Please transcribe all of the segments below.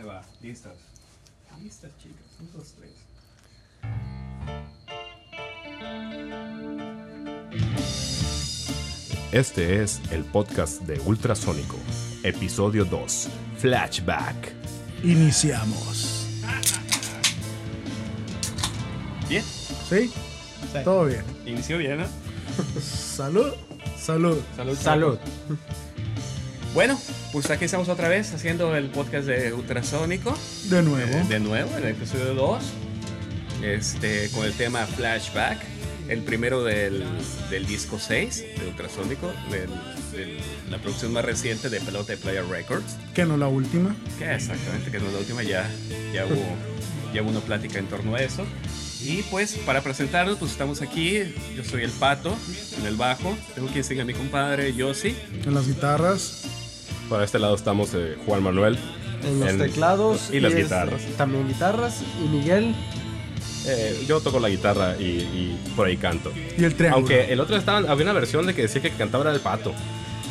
Ahí va, listas. Listas, chicas. Un, dos, tres. Este es el podcast de Ultrasónico, episodio 2, Flashback. Iniciamos. Bien. ¿Sí? Todo bien. Inició bien, ¿no? Salud. Salud. Salud. Salud. Bueno, pues aquí estamos otra vez haciendo el podcast de Ultrasónico. De nuevo. Eh, de nuevo, en el episodio 2. Este, con el tema Flashback. El primero del, del disco 6 de Ultrasónico. del- del- la producción más reciente de Pelota de Player Records. Que no la última. Que exactamente, que no la última, ya, ya, hubo, ya hubo una plática en torno a eso. Y pues para presentarnos, pues estamos aquí. Yo soy el Pato, en el bajo. Tengo quien sigue a mi compadre Yossi. En las guitarras. Por este lado estamos eh, Juan Manuel. En los En- teclados. y las guitarras. También guitarras. Y Miguel. Eh, yo toco la guitarra y, y por ahí canto. Y el triángulo. Aunque el otro estaban, había una versión de que decía que cantaba era el pato.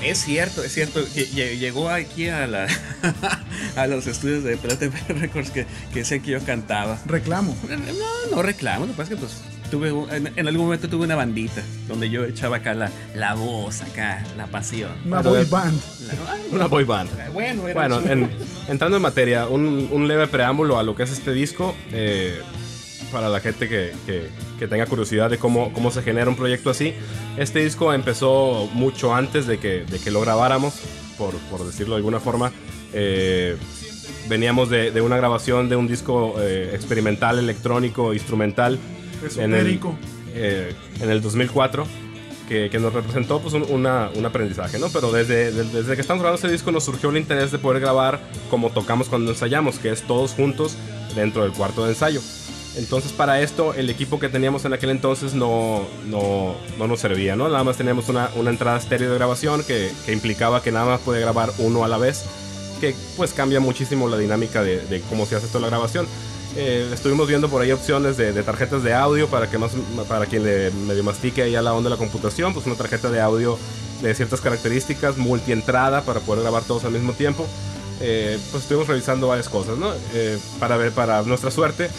Es cierto, es cierto. Llegó aquí a, la, a los estudios de Player Records que, que decían que yo cantaba. Reclamo. No, no reclamo, lo que pasa es que pues tuve en, en algún momento tuve una bandita donde yo echaba acá la, la voz, acá, la pasión. Una boy band. La- Una boy band. bueno, era Bueno, en- entrando en materia, un, un leve preámbulo a lo que es este disco. eh, para la gente que, que- que tenga curiosidad de cómo, cómo se genera un proyecto así. Este disco empezó mucho antes de que, de que lo grabáramos, por, por decirlo de alguna forma. Eh, veníamos de, de una grabación de un disco eh, experimental, electrónico, instrumental. En el, Esotérico. eh, en el 2004 que, que nos representó pues un, una- un aprendizaje, ¿no? Pero desde, de- desde que estamos grabando este disco nos surgió el interés de poder grabar como tocamos cuando ensayamos, que es todos juntos dentro del cuarto de ensayo. Entonces para esto el equipo que teníamos en aquel entonces no, no, no nos servía, ¿no? Nada más teníamos una, una entrada estéreo de grabación que, que implicaba que nada más podía grabar uno a la vez, que pues cambia muchísimo la dinámica de, de cómo se hace toda la grabación. Eh, estuvimos viendo por ahí opciones de, de tarjetas de audio para que más para quien le medio mastique ahí a la onda de la computación, pues una tarjeta de audio de ciertas características, multientrada para poder grabar todos al mismo tiempo. Eh, pues estuvimos revisando varias cosas, ¿no? Eh, para ver, para nuestra suerte,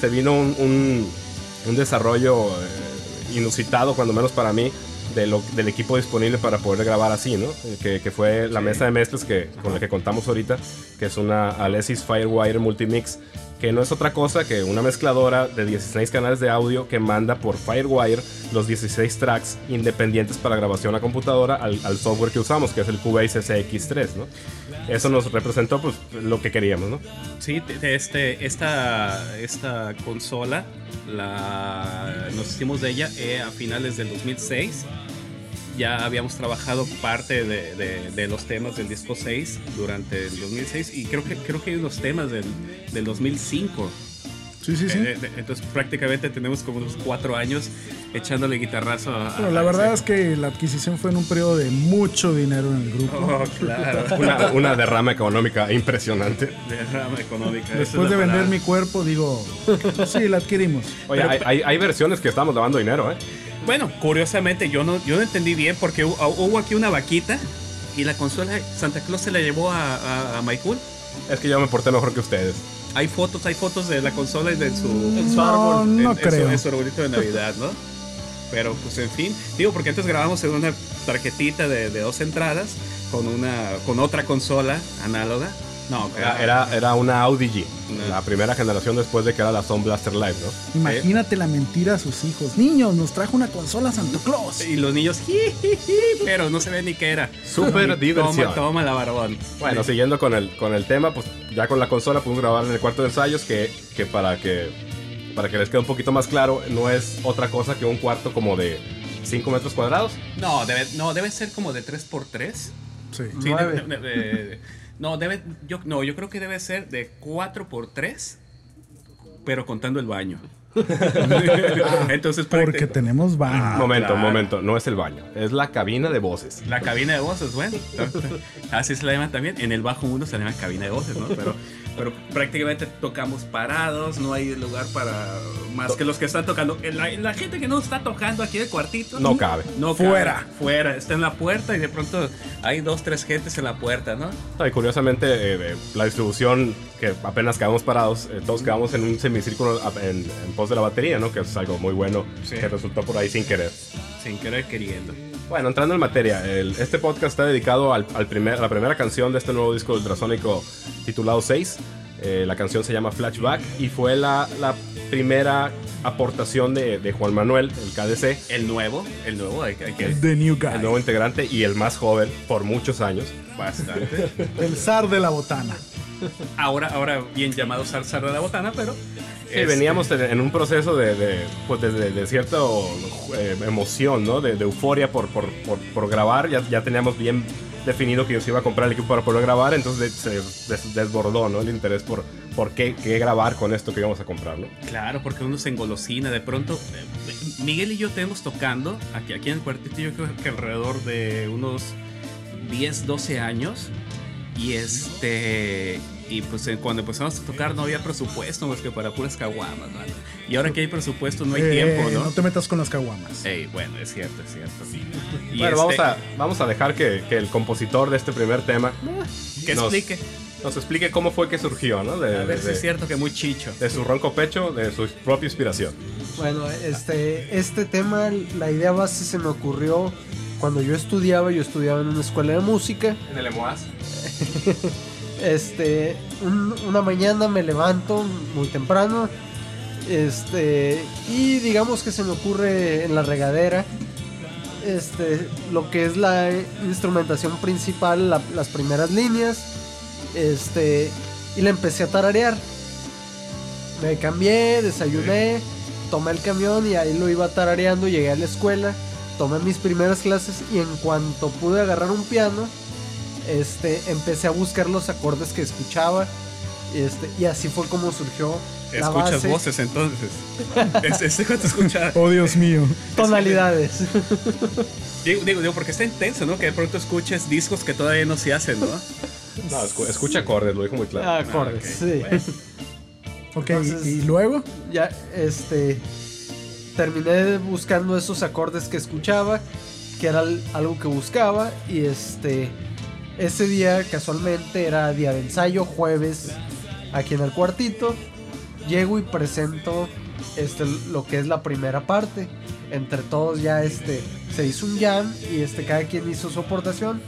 se vino un, un- un desarrollo eh, inusitado, cuando menos para mí, de lo- del equipo disponible para poder grabar así, ¿no? Eh, que, que fue la mesa de mezclas que, con la que contamos ahorita, que es una Alesis Firewire Multimix, que no es otra cosa que una mezcladora de 16 canales de audio que manda por Firewire los 16 tracks independientes para grabación a computadora al, al software que usamos, que es el Cubase SX3, ¿no? Eso nos representó pues lo que queríamos, ¿no? Sí, este, esta, esta consola la, nos hicimos de ella eh, a finales del 2006. Ya habíamos trabajado parte de, de- de los temas del disco 6 durante el 2006 y creo que, creo que hay unos temas del, del 2005. Sí, sí, sí. Eh, eh, entonces prácticamente tenemos como unos cuatro años echándole guitarrazo a... Pero la a- verdad es que la adquisición fue en un periodo de mucho dinero en el grupo. Oh, claro. Una, una derrama económica impresionante. Derrama económica. Después de vender palabra. mi cuerpo, digo, sí, la adquirimos. Oye, hay, hay- hay versiones que estamos lavando dinero, ¿eh? Bueno, curiosamente yo no, yo no entendí bien porque hu- hubo aquí una vaquita y la consola Santa Claus se la llevó a, a, a Maicul. Es que yo me porté mejor que ustedes. Hay fotos, hay fotos de la consola y de su, en su No, árbol, no en, en creo. su, en su arbolito de Navidad, ¿no? Pero pues en fin, digo porque antes grabamos en una tarjetita de, de dos entradas con una con otra consola análoga. No, Era, era, era una Audi G, la primera generación después de que era la Sound Blaster Live, ¿no? Imagínate la mentira a sus hijos. Niños, nos trajo una consola Santa Claus. y los niños, pero no se ve ni qué era. Súper diversión. Toma, toma la barbón. Bueno, siguiendo con el, con el tema, pues ya con la consola pudimos grabar en el cuarto de ensayos, que, que para que para que les quede un poquito más claro, no es otra cosa que un cuarto como de 5 metros cuadrados. No, debe, no, debe ser como de 3x3. Sí. Sí, de- de- no, debe, yo, no, yo creo que debe ser de 4x3, pero contando el baño. Entonces, Porque tenemos baño. momento, claro. momento, no es el baño, es la cabina de voces. La cabina de voces, bueno. Así se la llaman también. En el bajo mundo se la llama cabina de voces, ¿no? Pero, pero prácticamente tocamos parados, no hay lugar para más que los que están tocando. La, la gente que no está tocando aquí en el cuartito. No cabe. No Fuera. cabe, fuera. Está en la puerta y de pronto hay dos, tres gentes en la puerta, ¿no? Y curiosamente, eh, eh, la distribución, que apenas quedamos parados, eh, todos quedamos en un semicírculo en, en pos de la batería, ¿no? Que es algo muy bueno Sí. que resultó por ahí sin querer. Sin querer queriendo. Bueno, entrando en materia, el- este podcast está dedicado al, al primer, a la primera canción de este nuevo disco ultrasónico titulado 6. Eh, la canción se llama Flashback y fue la, la primera aportación de, de Juan Manuel, el KDC, El nuevo, el nuevo, hay, que- hay que. The New Guy. el nuevo integrante y el más joven por muchos años. Bastante. El zar de la botana. Ahora, ahora bien llamado Salsa de la Botana, pero. Sí, este, veníamos en, en un proceso de, de, pues de, de- de cierta eh, emoción, ¿no? De, de euforia por, por, por, por grabar. Ya, ya teníamos bien definido que yo se iba a comprar el equipo para poder grabar, entonces se des- desbordó, ¿no? El interés por, por qué, grabar con esto que íbamos a comprar, ¿no? Claro, porque uno se engolosina. De pronto, Miguel y yo tenemos tocando aquí, aquí en el cuartito, yo creo que alrededor de unos 10, 12 años. Y este. Y pues eh, cuando empezamos a tocar no había presupuesto más que para puras caguamas. Y ahora que hay presupuesto no hay Eh, tiempo, ¿no? No te metas con las caguamas. Ey, bueno, es cierto, es cierto. Y bueno, vamos, este, a, vamos a dejar que, que el compositor de este primer tema Que nos- explique. nos explique cómo fue que surgió, ¿no? De, A ver si de- es cierto que muy chicho. de su ronco pecho, de su propia inspiración. Bueno, este, este tema, la idea base se me ocurrió cuando yo estudiaba, yo estudiaba en una escuela de música. En el EMOAS. Este, un- una mañana me levanto muy temprano. Este, y digamos que se me ocurre en la regadera. Este, lo que es la instrumentación principal, la- las primeras líneas. Este, y la empecé a tararear. Me cambié, desayuné, tomé el camión y ahí lo iba tarareando. Llegué a la escuela, tomé mis primeras clases y en cuanto pude agarrar un piano, este, empecé a buscar los acordes que escuchaba. Este, y así fue como surgió la Escuchas base. voces entonces. es, es cuando escuchas. Oh, Dios mío. Tonalidades. Digo, digo, digo, porque está intenso, ¿no? Que de pronto escuches discos que todavía no se hacen, ¿no? No, escu- escucha acordes, lo dijo muy claro. acordes, ok, sí. bueno. Ok, Entonces- y luego. ya, este. Terminé buscando esos acordes que escuchaba, que era al- algo que buscaba, y este. Ese día, casualmente, era día de ensayo, jueves, aquí en el cuartito. Llego y presento este, lo que es la primera parte. Entre todos ya este, se hizo un jam y este, cada quien hizo su aportación.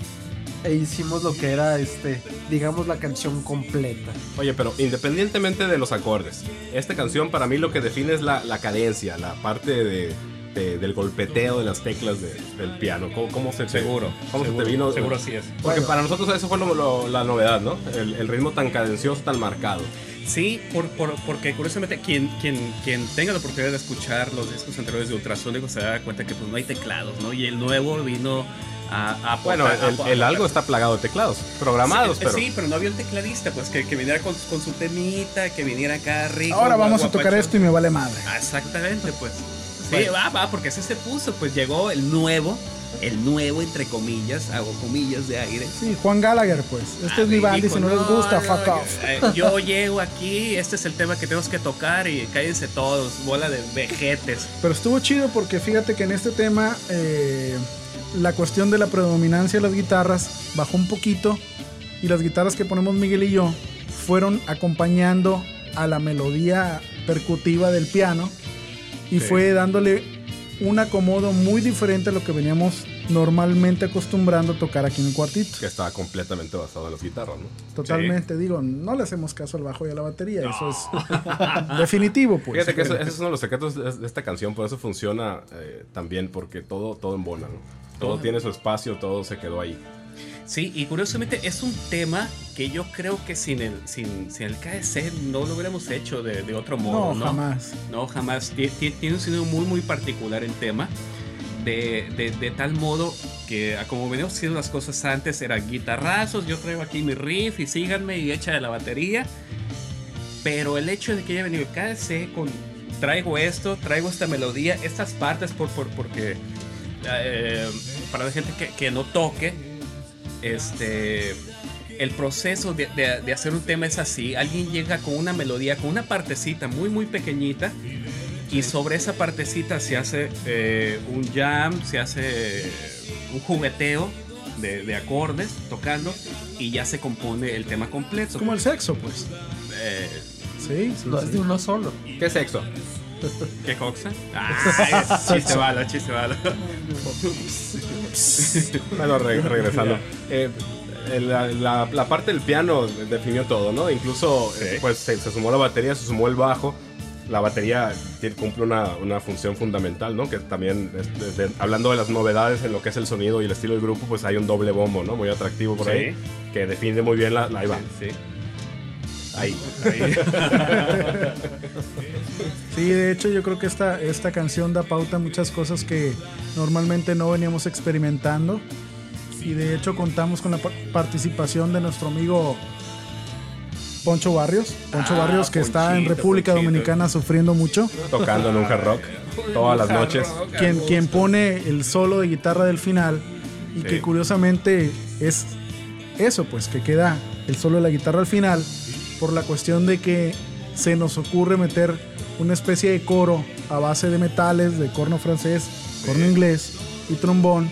E hicimos lo que era, este, digamos, la canción completa. Oye, pero independientemente de los acordes, esta canción para mí lo que define es la, la cadencia, la parte de, de- del golpeteo de las teclas de- del piano. ¿Cómo, cómo se te, Seguro. ¿Cómo seguro, se te vino? Seguro así es. Porque Bueno. para nosotros eso fue lo- lo- la novedad, ¿no? El, el ritmo tan cadencioso, tan marcado. Sí, por, por- porque curiosamente quien, quien, quien tenga la oportunidad de escuchar los discos anteriores de Ultrasónico se da cuenta que pues no hay teclados, ¿no? Y el nuevo vino a... a Bueno, el, a- el a- algo está plagado de teclados, programados, sí, pero... Sí, pero no había un tecladista, pues que, que viniera con, con su temita, que viniera acá rico. Ahora vamos a tocar esto y me vale madre. Ah, Exactamente, pues. Sí, Bueno. va, va, porque así se puso, pues llegó el nuevo, el nuevo entre comillas, hago comillas de aire. Sí, Juan Gallagher, pues. Este es mi Ah, banda y si no les gusta, no, fuck off. eh, Yo llego aquí, este es el tema que tenemos que tocar y cállense todos, bola de vejetes. Pero estuvo chido porque fíjate que en este tema eh, la cuestión de la predominancia de las guitarras bajó un poquito y las guitarras que ponemos Miguel y yo fueron acompañando a la melodía percutiva del piano y Sí. fue dándole un acomodo muy diferente a lo que veníamos normalmente acostumbrando a tocar aquí en el cuartito. Que estaba completamente basado en las guitarras, ¿no? Totalmente, digo, no le hacemos caso al bajo y a la batería, eso es definitivo, pues. Fíjate que eso- ese es uno de los secretos de, esta canción, por eso funciona eh, también, porque todo, todo embona, ¿no? Todo tiene su espacio, todo se quedó ahí. Sí, y curiosamente es un tema que yo creo que sin el, sin, sin el KS no lo hubiéramos hecho de, de otro modo, no, ¿no? jamás. No, jamás. Tie- tie- Tiene un sonido muy, muy particular el tema. De, de- de tal modo que, a como veníamos haciendo las cosas antes, eran guitarrazos. Yo traigo aquí mi riff y síganme y echa de la batería. Pero el hecho de que haya venido el KC con traigo esto, traigo esta melodía, estas partes, por, por porque eh, para la gente que, que, no toque, este, el proceso de, de, hacer un tema es así. Alguien llega con una melodía, con una partecita muy, muy pequeñita. Y sobre esa partecita se hace eh, un jam, se hace un jugueteo de, de, acordes tocando y ya se compone el tema completo. como el sexo, pues. Eh, sí, sí, no es de uno solo. ¿Qué sexo? ¿Qué coxa? Ah, chiste malo, chiste malo. bueno, regresando. Eh, la, la, parte del piano definió todo, ¿no? Incluso eh, pues se, sumó la batería, se sumó el bajo. La batería cumple una, una función fundamental, ¿no? Que también, hablando de las novedades en lo que es el sonido y el estilo del grupo, pues hay un doble bombo, ¿no? Muy atractivo por ahí, que define muy bien la, la ahí Sí. Ahí. Sí, de hecho yo creo que esta, esta canción da pauta a muchas cosas que normalmente no veníamos experimentando. Y de hecho contamos con la participación de nuestro amigo Poncho Barrios. Poncho Ah, Barrios que está en República Ponchito. Dominicana sufriendo mucho. Tocando en un hard rock todas las noches. Quien, quien pone el solo de guitarra del final. Y Sí. que curiosamente es eso, pues que queda el solo de la guitarra al final. Por la cuestión de que se nos ocurre meter una especie de coro a base de metales, de corno francés, corno inglés y trombón,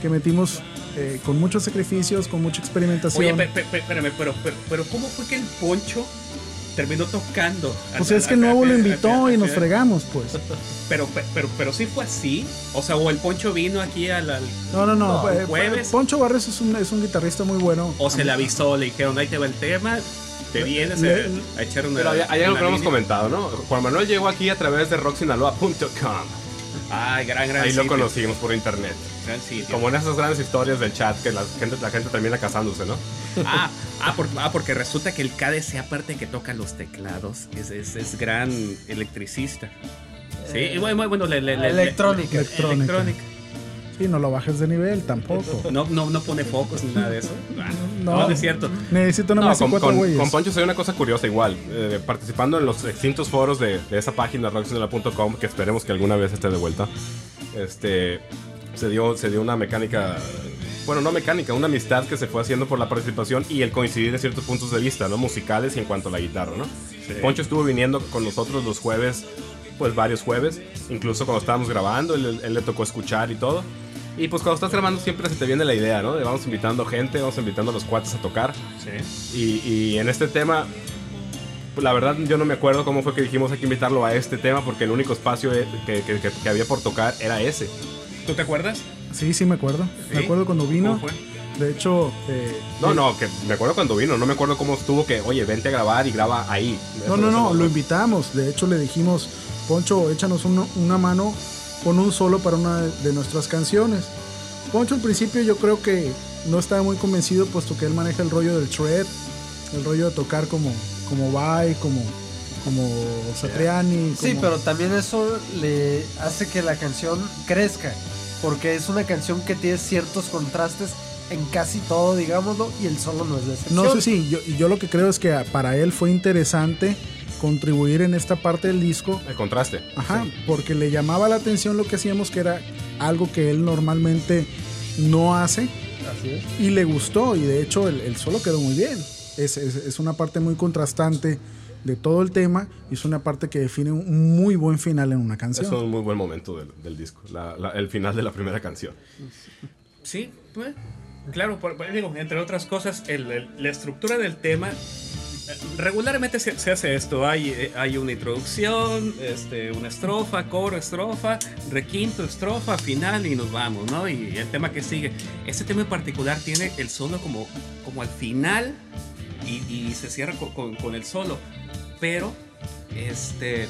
que metimos eh, con muchos sacrificios, con mucha experimentación. Oye, pe- pe- pe- espérame, pero, pero, pero ¿cómo fue que el Poncho terminó tocando? pues es que el nuevo lo invitó y nos fregamos, pues. Pero, pe- pero, pero sí fue así. O sea, o el Poncho vino aquí al. al- No, no, no. No, eh, jueves. Poncho Barrios es un, es un guitarrista muy bueno. o se le avisó, le dijeron, ahí te va el tema. Te vienes Le- a, a echar una. Pero hay, hay algo una que no hemos comentado, ¿no? Juan Manuel llegó aquí a través de rocksinaloa.com. Ay, gran, gran Ahí lo conocimos por internet. Gran sitio. Como en esas grandes historias del chat que la gente, la gente termina casándose, ¿no? Ah, ah, por- ah, porque resulta que el KDC, aparte que toca los teclados, es, es, es gran electricista. Sí, y bueno, bueno, le, le- le- Electrónica. Electrónica. Sí, no lo bajes de nivel tampoco. No, no, no pone focos ni nada de eso. Ah, No. No, no es cierto. Necesito No, nomás con, cuatro con, güeyes. con Poncho se dio una cosa curiosa igual. eh, participando en los extintos foros de, de esa página rocksinaloa.com, que esperemos que alguna vez esté de vuelta, este, se, dio, se dio una mecánica, bueno, no mecánica, una amistad que se fue haciendo por la participación y el coincidir en ciertos puntos de vista, ¿no? Musicales y en cuanto a la guitarra, ¿no? Poncho estuvo viniendo con nosotros los jueves, pues varios jueves, incluso cuando estábamos grabando, él, él le tocó escuchar y todo. Y pues cuando estás grabando siempre se te viene la idea, ¿no? De vamos invitando gente, vamos invitando a los cuates a tocar. Sí. Y, y en este tema, la verdad yo no me acuerdo cómo fue que dijimos hay que invitarlo a este tema porque el único espacio que, que- que- que había por tocar era ese. ¿Tú te acuerdas? Sí, sí, me acuerdo. Me ¿Sí? acuerdo cuando vino. ¿Cómo fue? De hecho, eh, No, no, que me acuerdo cuando vino, no me acuerdo cómo estuvo que, oye, vente a grabar y graba ahí. no, no, no, lo invitamos. De hecho, le dijimos, Poncho, échanos uno- una mano con un solo para una de nuestras canciones. Poncho al principio yo creo que no estaba muy convencido puesto que él maneja el rollo del shred, el rollo de tocar como, como Vai, como, como Satriani. Sí, como- pero también eso le hace que la canción crezca, porque es una canción que tiene ciertos contrastes en casi todo, digámoslo, y el solo no es la excepción. No sé si, yo, y yo lo que creo es que para él fue interesante contribuir en esta parte del disco El contraste. Ajá, porque le llamaba la atención lo que hacíamos, que era algo que él normalmente no hace, Así es. y le gustó, y de hecho el, el solo quedó muy bien. Es, es- es una parte muy contrastante de todo el tema, y es una parte que define un muy buen final en una Es canción. un muy buen momento del, del disco, la- la- el final de la primera canción. Sí, pues, claro, por- digo, entre otras cosas, el- el- la estructura del tema. eh, Regularmente se, se hace esto, hay, eh, hay una introducción, este, una estrofa, coro, estrofa, requinto, estrofa, final y nos vamos, ¿no? Y el tema que sigue. Este tema en particular tiene el solo como, como al final y, y se cierra con, con- con el solo, pero este...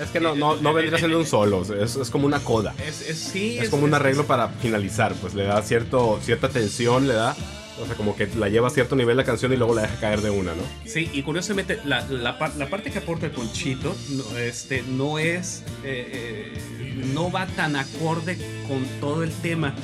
Es que no, no, no vendría siendo un solo, es, es como una coda. Es, es- sí, Es como un arreglo para finalizar, pues le da cierto, cierta tensión, le da, o sea, como que la lleva a cierto nivel la canción y luego la deja caer de una, ¿no? Sí, y curiosamente la, la, la parte que aporta el Ponchito no, este, no es, eh, eh, no va tan acorde con todo el tema.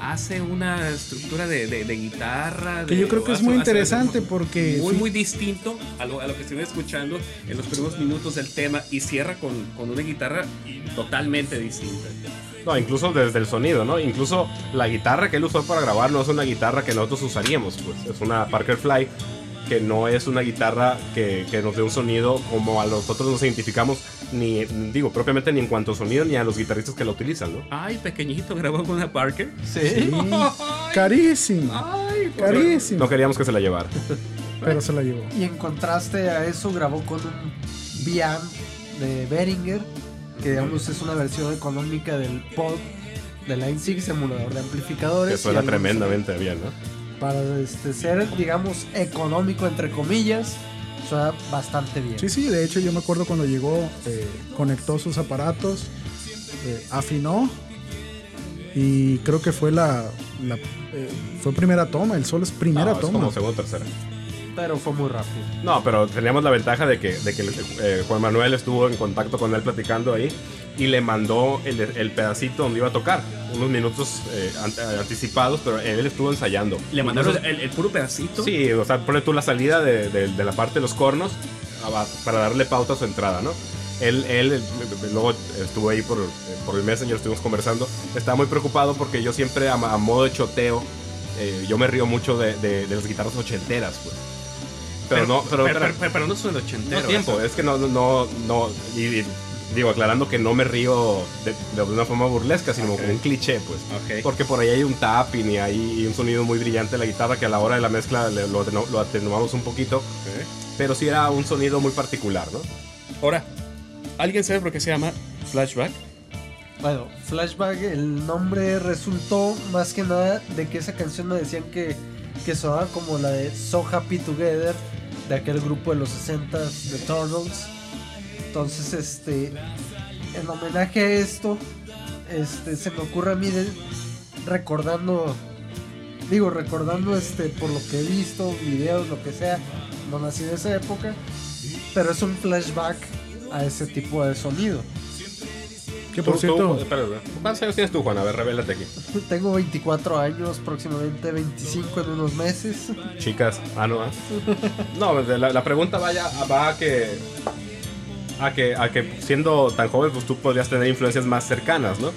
Hace una estructura de, de- de guitarra. Que de- yo creo que es muy interesante porque Muy, muy distinto a lo, a lo que estoy escuchando en los primeros minutos del tema y cierra con, con una guitarra totalmente distinta. No, incluso desde el sonido, ¿no? Incluso la guitarra que él usó para grabar no es una guitarra que nosotros usaríamos, pues. Es una Parker Fly que no es una guitarra que, que nos dé un sonido como a nosotros nos identificamos, ni, digo, propiamente ni en cuanto a sonido, ni a los guitarristas que la utilizan, ¿no? Ay, pequeñito grabó con una Parker. Sí. Sí, carísimo, Ay, carísimo. No queríamos que se la llevara. Pero se la llevó. Y en contraste a eso grabó con un Biam de Behringer, que digamos es una versión económica del pod de Line 6, emulador de amplificadores. Que suena tremendamente bien, ¿no? Para este, ser, digamos, económico entre comillas, suena bastante bien. Sí, sí, de hecho yo me acuerdo cuando llegó, eh, conectó sus aparatos, eh, afinó y creo que fue la, la, eh, fue primera toma, el solo es primera No, es toma. como segunda o tercera. Pero fue muy rápido. No, pero teníamos la ventaja de que, de que eh, Juan Manuel estuvo en contacto con él platicando ahí y le mandó el, el pedacito donde iba a tocar, unos minutos eh, an- anticipados, pero él estuvo ensayando. Le mandaron el, el puro pedacito. Sí, o sea, pone tú la salida de, de- de la parte de los cornos para darle pauta a su entrada, ¿no? Él, él eh, luego estuvo ahí por, por el Messenger, estuvimos conversando. Estaba muy preocupado porque yo siempre, a, a modo de choteo, eh, yo me río mucho de, de- de las guitarras ochenteras, pues. Pero, no, pero, pero, pero- pero- pero no son el no ochentero. tiempo, eso. es que no, no, no, no y, y digo, aclarando que no me río de, de una forma burlesca, sino Ok. como un cliché, pues. Ok. Porque por ahí hay un tapping y hay un sonido muy brillante de la guitarra que a la hora de la mezcla le- lo, lo atenuamos un poquito, pero sí era un sonido muy particular, ¿no? Ahora, ¿alguien sabe por qué se llama Flashback? Bueno, Flashback, el nombre resultó más que nada de que esa canción me decían que, que sonaba como la de So Happy Together, de aquel grupo de los 60s, The Turtles. Entonces, este, en homenaje a esto, este, se me ocurre a mí de- recordando, digo, recordando este, por lo que he visto, videos, lo que sea, no nací en esa época, pero es un flashback a ese tipo de sonido. Que por cierto, tú- espera, espera. ¿Cuántos años tienes tú, Juan? A ver, revélate aquí. Tengo 24 años, próximamente 25 en unos meses. Chicas, ah, no, ah. No, de la, la pregunta vaya, va a que, a que. A que siendo tan joven, pues tú podrías tener influencias más cercanas, ¿no?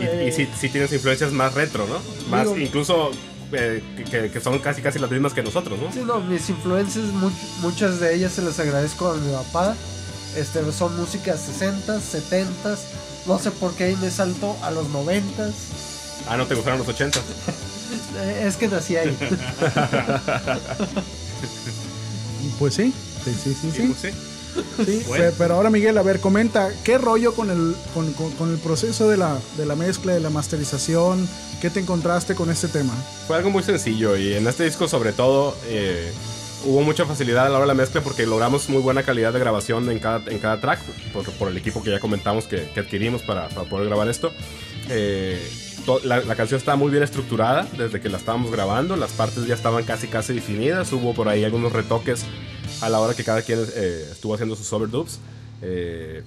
Y, Eh. y sí tienes influencias más retro, ¿no? Más, Digo- incluso eh, que, que son casi casi las mismas que nosotros, ¿no? Sí, no, mis influencias, mu- muchas de ellas se las agradezco a mi papá. Este, son músicas 60s, 70s. No sé por qué ahí me salto a los 90s. Ah, no te gustaron los 80. Eh, es que nací ahí. pues sí, sí, sí, sí. sí. Sí. Sí, Bueno. pe- pero ahora Miguel, a ver, comenta, ¿qué rollo con el, con, con- con el proceso de la, de la mezcla, de la masterización? ¿Qué te encontraste con este tema? Fue algo muy sencillo y en este disco sobre todo eh, hubo mucha facilidad a la hora de la mezcla porque logramos muy buena calidad de grabación en cada, en cada track por, por el equipo que ya comentamos que, que adquirimos para, para poder grabar esto. Eh, to- la, la canción estaba muy bien estructurada desde que la estábamos grabando, las partes ya estaban casi casi definidas, hubo por ahí algunos retoques a la hora que cada quien eh, estuvo haciendo sus overdubs. Eh,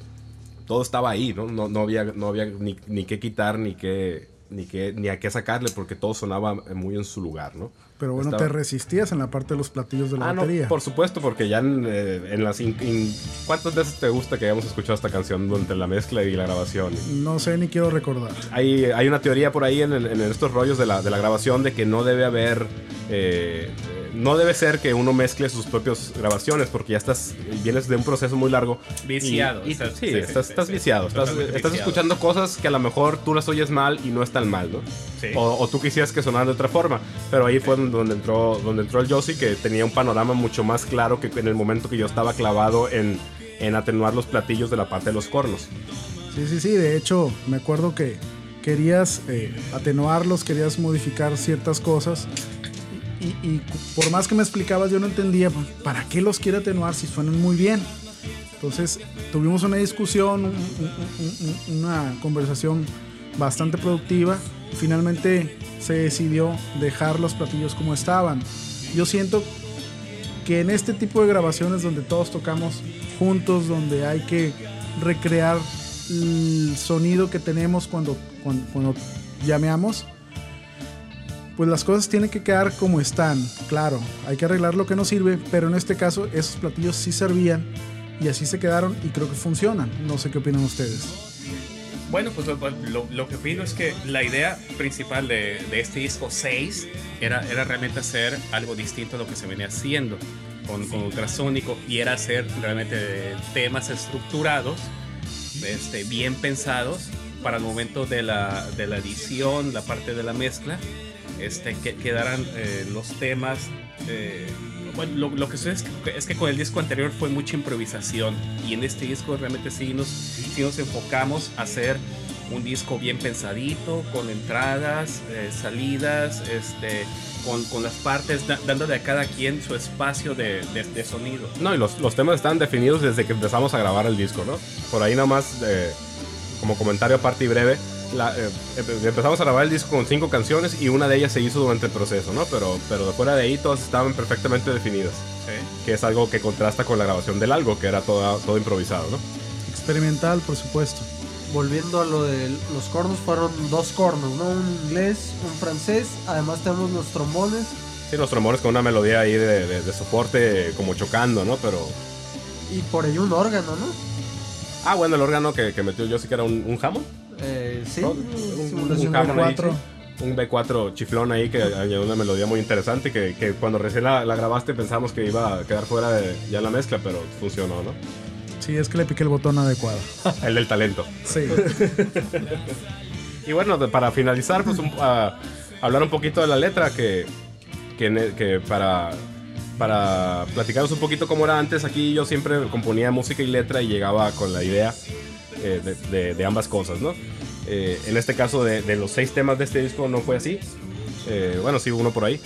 todo estaba ahí, ¿no? No, no había, no había ni, ni qué quitar, ni qué, ni qué, ni a qué sacarle, porque todo sonaba muy en su lugar, ¿no? Pero bueno, Estaba- te resistías en la parte de los platillos de la Ah, no, batería. por supuesto, porque ya en, eh, en las... in- in- ¿Cuántas veces te gusta que hayamos escuchado esta canción durante la mezcla y la grabación? No sé ni quiero recordar. Hay, hay una teoría por ahí en estos rollos de la, de la grabación de que no debe haber... eh, no debe ser que uno mezcle sus propias grabaciones porque ya estás vienes de un proceso muy largo Viciado, y, y- estás- sí, estás, sí, estás sí, viciado estás, totalmente estás viciado. escuchando cosas que a lo mejor tú las oyes mal y no están mal no Sí. o, o tú quisieras que sonaran de otra forma pero ahí fue donde entró donde entró el Josie que tenía un panorama mucho más claro que en el momento que yo estaba clavado en, en atenuar los platillos de la parte de los cornos Sí, sí, sí. De hecho, me acuerdo que querías eh, atenuarlos, querías modificar ciertas cosas. Y, y por más que me explicabas, yo no entendía para qué los quiere atenuar si suenan muy bien. Entonces, tuvimos una discusión, un- un- un- una conversación bastante productiva. Finalmente se decidió dejar los platillos como estaban. Yo siento que en este tipo de grabaciones donde todos tocamos juntos, donde hay que recrear el sonido que tenemos cuando, cuando, cuando llameamos, pues las cosas tienen que quedar como están. Claro, hay que arreglar lo que no sirve, pero en este caso esos platillos sí servían y así se quedaron y creo que funcionan. No sé qué opinan ustedes. Bueno, pues lo, lo, que opino es que la idea principal de, de, este disco 6 era, era realmente hacer algo distinto a lo que se venía haciendo con, con Ultrasónico y era hacer realmente temas estructurados, este, bien pensados para el momento de la, de la edición, la parte de la mezcla, este, que quedaran eh, los temas. Eh, bueno, lo, lo, que sucede es que, es que, con el disco anterior fue mucha improvisación y en este disco realmente sí nos, sí nos enfocamos a hacer un disco bien pensadito, con entradas, eh, salidas, este, con, con, las partes, da, dándole a cada quien su espacio de, de, de, sonido. No, y los, los temas están definidos desde que empezamos a grabar el disco, ¿no? Por ahí nomás, eh, como comentario aparte y breve, la, eh, empezamos a grabar el disco con cinco canciones y una de ellas se hizo durante el proceso, ¿no? Pero, pero de fuera de ahí todas estaban perfectamente definidas. Sí. Que es algo que contrasta con la grabación del algo, que era todo, todo improvisado, ¿no? Experimental, por supuesto. Volviendo a lo de los cornos, fueron dos cornos, ¿no? Un inglés, un francés. Además tenemos los trombones. Sí, los trombones con una melodía ahí de, de, de soporte como chocando, ¿no? Pero... Y por ahí un órgano, ¿no? Ah, bueno, el órgano que, que metió yo sí que era un, un Hammond. Sí, un, un, un, un Hammond ahí, sí. Un B4 chiflón ahí que añadió una melodía muy interesante que, que cuando recién la, la, grabaste pensamos que iba a quedar fuera de ya la mezcla, pero funcionó, ¿no? Sí, es que le piqué el botón adecuado. el del talento. Sí. y bueno, para finalizar, pues uh, hablar un poquito de la letra que, que, que para para platicaros un poquito cómo era antes, aquí yo siempre componía música y letra y llegaba con la idea eh, de, de, de, ambas cosas, ¿no? Eh, en este caso de, de, los seis temas de este disco no fue así, eh, bueno, sí, uno por ahí,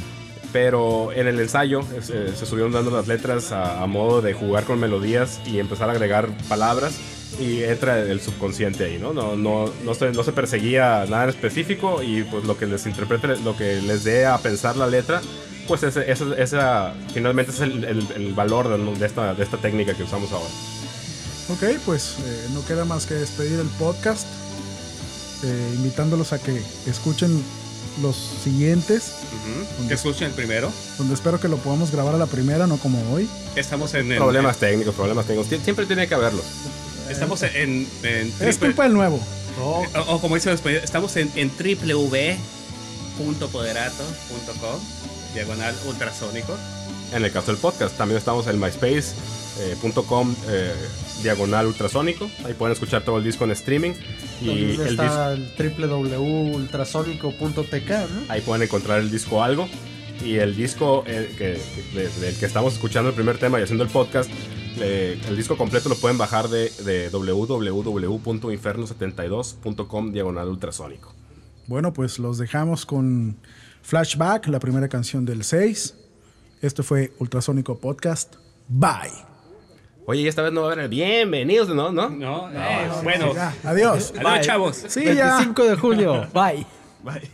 pero en el ensayo se, se subieron dando las letras a, a, modo de jugar con melodías y empezar a agregar palabras y entra el subconsciente ahí, ¿no? No, no, no, se, no se perseguía nada en específico y pues lo que les interprete, lo que les dé a pensar la letra pues ese, ese, esa finalmente es el, el, el valor de, de, esta, de esta técnica que usamos ahora. Ok, pues eh, no queda más que despedir el podcast, eh, invitándolos a que escuchen los siguientes. Uh -huh. Que escuchen el primero. Donde espero que lo podamos grabar a la primera, no como hoy. Estamos en... Problemas en, técnicos, problemas técnicos. Siempre tiene que haberlos. Estamos en... en triple, es culpa del nuevo. O, o, o como dice después, estamos en, en www.poderato.com diagonal ultrasónico. En el caso del podcast, también estamos en myspace.com eh, eh, diagonal ultrasónico. Ahí pueden escuchar todo el disco en streaming. Y el, está el www.ultrasónico.tk, ¿no? Ahí pueden encontrar el disco algo. Y el disco eh, que, de, del que estamos escuchando el primer tema y haciendo el podcast, eh, el disco completo lo pueden bajar de, de www.inferno72.com diagonal ultrasónico. Bueno, pues los dejamos con Flashback, la primera canción del 6. Esto fue Ultrasónico Podcast. Bye. Oye, y esta vez no va a haber bienvenidos, ¿no? No, no, no eh, bueno. Ya, adiós. Adiós, chavos. Sí, 25 ya. de julio. Bye. Bye.